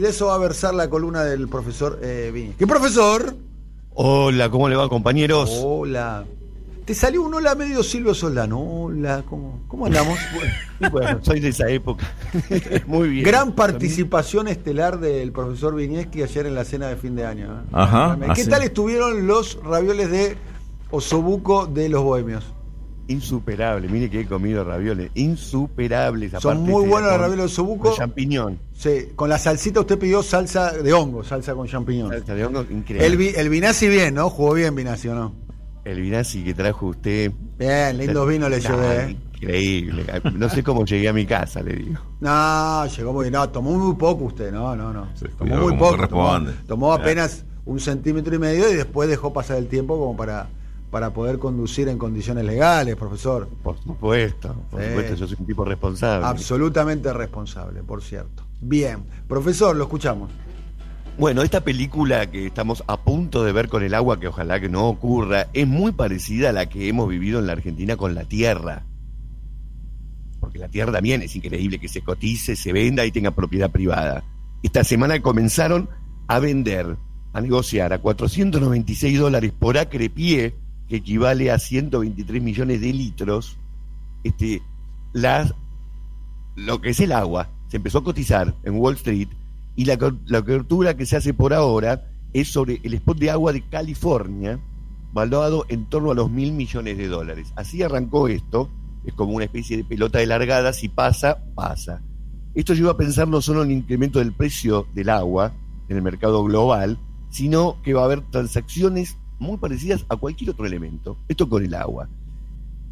De eso va a versar la columna del profesor eh, Viñez. ¿Qué profesor? Hola, ¿cómo le va, compañeros? Hola. Te salió un hola medio Silvio Soldano. Hola, ¿cómo, cómo andamos? Bueno, bueno, soy de esa época. Muy bien. Gran participación estelar del profesor Viñeski ayer en la cena de fin de año. ¿eh? Ajá, ¿Qué así. tal estuvieron los ravioles de Osobuco de los Bohemios? Insuperable, mire que he comido ravioles. Insuperables. Son aparte muy buenos los ravioles de Osobuco. con champiñón. Sí, con la salsita usted pidió salsa de hongo, salsa con champiñón. Salsa de hongo, increíble. El, Vi- el Vinazzi bien, ¿no? Jugó bien Vinazzi, ¿o no? El vinazzi que trajo usted. Bien, lindos vinos le llevé. ¿eh? Increíble. No sé cómo llegué a mi casa, le digo. No, llegó muy No, tomó muy poco usted, no, no, no. Tomó muy poco. Tomó, apenas un centímetro y medio y después dejó pasar el tiempo como para, para poder conducir en condiciones legales, profesor. Por supuesto, por Sí. supuesto, yo soy un tipo responsable. Absolutamente responsable, por cierto. Bien, profesor, lo escuchamos. Bueno, esta película que estamos a punto de ver con el agua, que ojalá que no ocurra, es muy parecida a la que hemos vivido en la Argentina con la tierra. Porque la tierra también es increíble que se cotice, se venda y tenga propiedad privada. Esta semana comenzaron a vender, a negociar a 496 dólares por acre pie, que equivale a 123 millones de litros, este, lo que es el agua. Se empezó a cotizar en Wall Street y la, la cobertura que se hace por ahora es sobre el spot de agua de California, valuado en torno a los mil millones de dólares. Así arrancó esto, es como una especie de pelota de largada, si pasa, pasa. Esto lleva a pensar no solo en el incremento del precio del agua en el mercado global, sino que va a haber transacciones muy parecidas a cualquier otro elemento. Esto con el agua.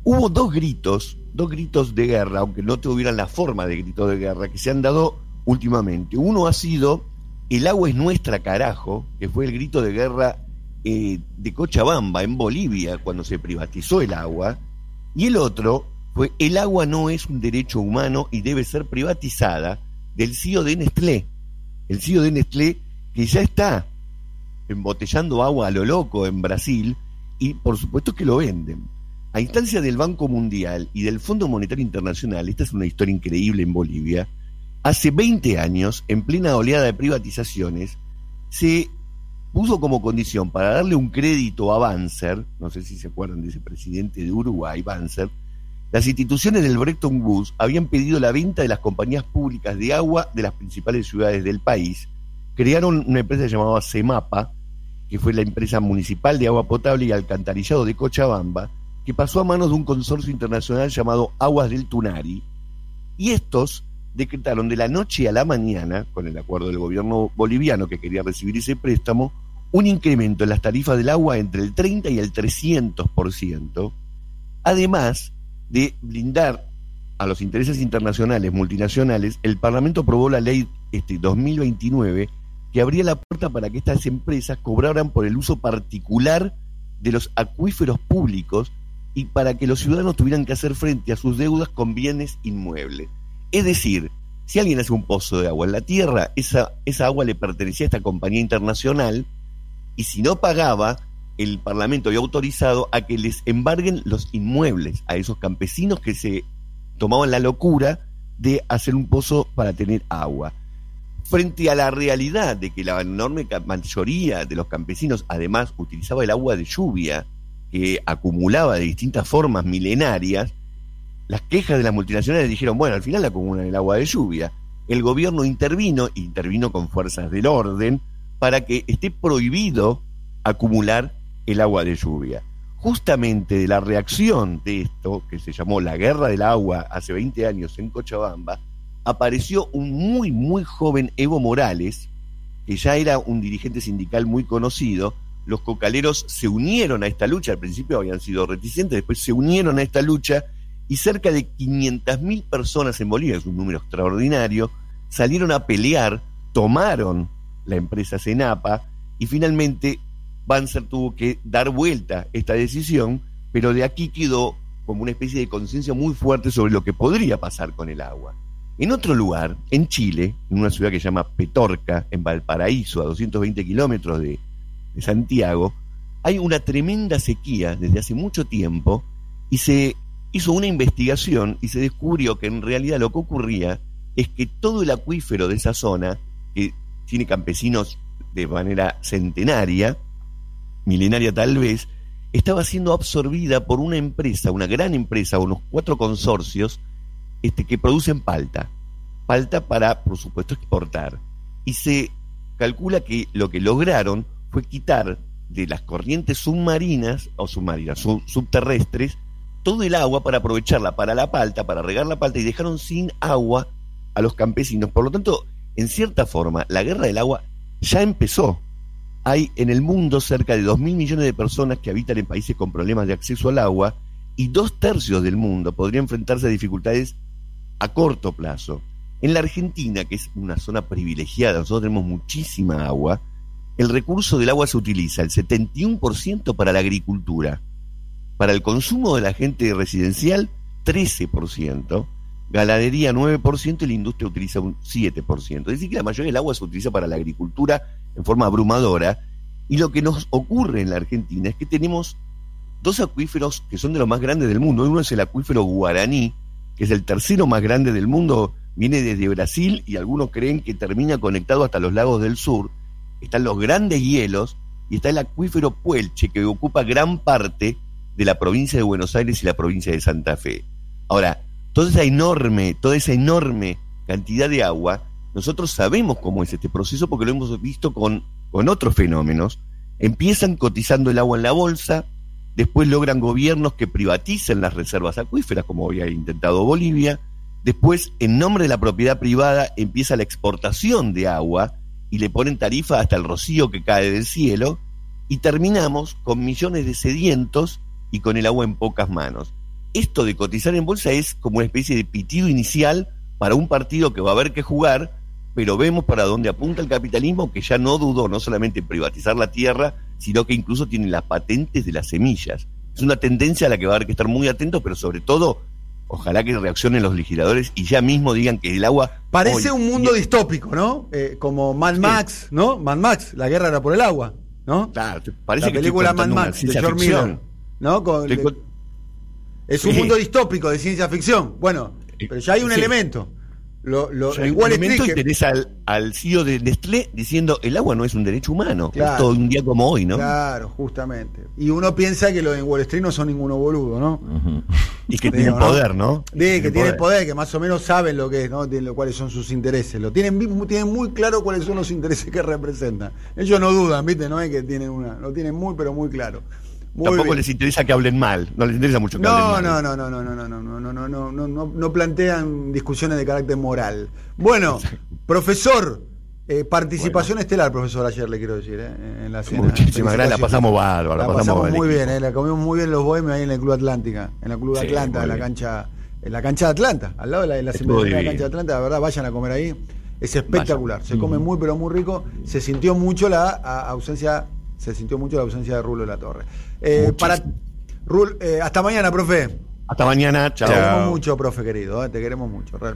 Hubo dos gritos, dos gritos de guerra, aunque no tuvieran la forma de grito de guerra, que se han dado últimamente. Uno ha sido El agua es nuestra, carajo, que fue el grito de guerra eh, de Cochabamba, en Bolivia, cuando se privatizó el agua. Y el otro fue El agua no es un derecho humano y debe ser privatizada, del CEO de Nestlé. El CEO de Nestlé, que ya está embotellando agua a lo loco en Brasil, y por supuesto que lo venden. A instancia del Banco Mundial y del Fondo Monetario Internacional, esta es una historia increíble en Bolivia, hace 20 años, en plena oleada de privatizaciones, se puso como condición para darle un crédito a Banzer, no sé si se acuerdan de ese presidente de Uruguay, Banzer, las instituciones del Bretton Woods habían pedido la venta de las compañías públicas de agua de las principales ciudades del país, crearon una empresa llamada CEMAPA, que fue la empresa municipal de agua potable y alcantarillado de Cochabamba, que pasó a manos de un consorcio internacional llamado Aguas del Tunari, y estos decretaron de la noche a la mañana, con el acuerdo del gobierno boliviano que quería recibir ese préstamo, un incremento en las tarifas del agua entre el 30 y el 300%, además de blindar a los intereses internacionales multinacionales, el Parlamento aprobó la ley este, 2029 que abría la puerta para que estas empresas cobraran por el uso particular de los acuíferos públicos y para que los ciudadanos tuvieran que hacer frente a sus deudas con bienes inmuebles. Es decir, si alguien hace un pozo de agua en la tierra, esa, esa agua le pertenecía a esta compañía internacional y si no pagaba, el Parlamento había autorizado a que les embarguen los inmuebles a esos campesinos que se tomaban la locura de hacer un pozo para tener agua. Frente a la realidad de que la enorme mayoría de los campesinos además utilizaba el agua de lluvia que acumulaba de distintas formas milenarias, las quejas de las multinacionales dijeron, bueno, al final acumulan el agua de lluvia. El gobierno intervino, intervino con fuerzas del orden, para que esté prohibido acumular el agua de lluvia. Justamente de la reacción de esto, que se llamó la guerra del agua hace 20 años en Cochabamba, apareció un muy, muy joven Evo Morales, que ya era un dirigente sindical muy conocido. Los cocaleros se unieron a esta lucha, al principio habían sido reticentes, después se unieron a esta lucha y cerca de 500.000 personas en Bolivia, es un número extraordinario, salieron a pelear, tomaron la empresa Senapa y finalmente Banzer tuvo que dar vuelta esta decisión, pero de aquí quedó como una especie de conciencia muy fuerte sobre lo que podría pasar con el agua. En otro lugar, en Chile, en una ciudad que se llama Petorca, en Valparaíso, a 220 kilómetros de, de Santiago, hay una tremenda sequía desde hace mucho tiempo y se hizo una investigación y se descubrió que en realidad lo que ocurría es que todo el acuífero de esa zona, que tiene campesinos de manera centenaria, milenaria tal vez, estaba siendo absorbida por una empresa, una gran empresa, unos cuatro consorcios, este, que producen palta. Palta para, por supuesto, exportar. Y se calcula que lo que lograron fue quitar de las corrientes submarinas, o submarinas, subterrestres, todo el agua para aprovecharla para la palta, para regar la palta, y dejaron sin agua a los campesinos. Por lo tanto, en cierta forma, la guerra del agua ya empezó. Hay en el mundo cerca de 2.000 millones de personas que habitan en países con problemas de acceso al agua y dos tercios del mundo podrían enfrentarse a dificultades a corto plazo. En la Argentina, que es una zona privilegiada, nosotros tenemos muchísima agua, el recurso del agua se utiliza el 71% para la agricultura, para el consumo de la gente residencial 13%, ganadería 9% y la industria utiliza un 7%. Es decir, que la mayoría del agua se utiliza para la agricultura en forma abrumadora. Y lo que nos ocurre en la Argentina es que tenemos dos acuíferos que son de los más grandes del mundo. Uno es el acuífero guaraní, que es el tercero más grande del mundo, viene desde Brasil y algunos creen que termina conectado hasta los lagos del sur. Están los grandes hielos y está el acuífero Puelche, que ocupa gran parte de la provincia de Buenos Aires y la provincia de Santa Fe. Ahora, toda esa enorme, toda esa enorme cantidad de agua, nosotros sabemos cómo es este proceso porque lo hemos visto con, con otros fenómenos. Empiezan cotizando el agua en la bolsa, después logran gobiernos que privaticen las reservas acuíferas, como había intentado Bolivia, después, en nombre de la propiedad privada, empieza la exportación de agua y le ponen tarifa hasta el rocío que cae del cielo, y terminamos con millones de sedientos y con el agua en pocas manos. Esto de cotizar en bolsa es como una especie de pitido inicial para un partido que va a haber que jugar, pero vemos para dónde apunta el capitalismo, que ya no dudó no solamente en privatizar la tierra, sino que incluso tiene las patentes de las semillas. Es una tendencia a la que va a haber que estar muy atentos, pero sobre todo, ojalá que reaccionen los legisladores y ya mismo digan que el agua... Parece un mundo distópico, ¿no? Eh, como Mad Max, ¿no? Mad Max, la guerra era por el agua, ¿no? Claro, parece la película Mad Max de George Miller, ¿no? Con, es un mundo distópico de ciencia ficción. Bueno, pero ya hay un elemento. Lo, lo, en Wall Street. al, al CEO de Nestlé diciendo el agua no es un derecho humano. todo un día como hoy, ¿no? Claro, justamente. Y uno piensa que los en Wall Street no son ninguno boludo, ¿no? Y que tienen poder, ¿no? Sí, que tienen poder. que más o menos saben lo que es, ¿no? cuáles son sus intereses. Lo tienen, tienen muy claro cuáles son los intereses que representan. Ellos no dudan, ¿viste? No es que tienen una. Lo tienen muy, pero muy claro. Tampoco les interesa que hablen mal, no les interesa mucho que no, hablen mal. No, no, no, no, no, no, no, no, no, no, no, no, no plantean discusiones de carácter moral. Bueno, profesor, eh, participación estelar, profesor, ayer le quiero decir, eh, en la cena. Muchísimas gracias, la pasamos bárbaro. La, pasamos, muy bien, eh, la comimos muy bien los bohemios ahí en el Club Atlántica, en el Club Atlanta, en la cancha, en la cancha de Atlanta, al lado de la, de la, de la cancha de Atlanta, la verdad, vayan a comer ahí. Es espectacular, se come muy pero muy rico, se sintió mucho la ausencia se sintió mucho la ausencia de Rulo de la Torre. Eh, para eh, hasta mañana, profe. Hasta mañana, chao. Te queremos mucho, profe querido, eh, te queremos mucho, realmente.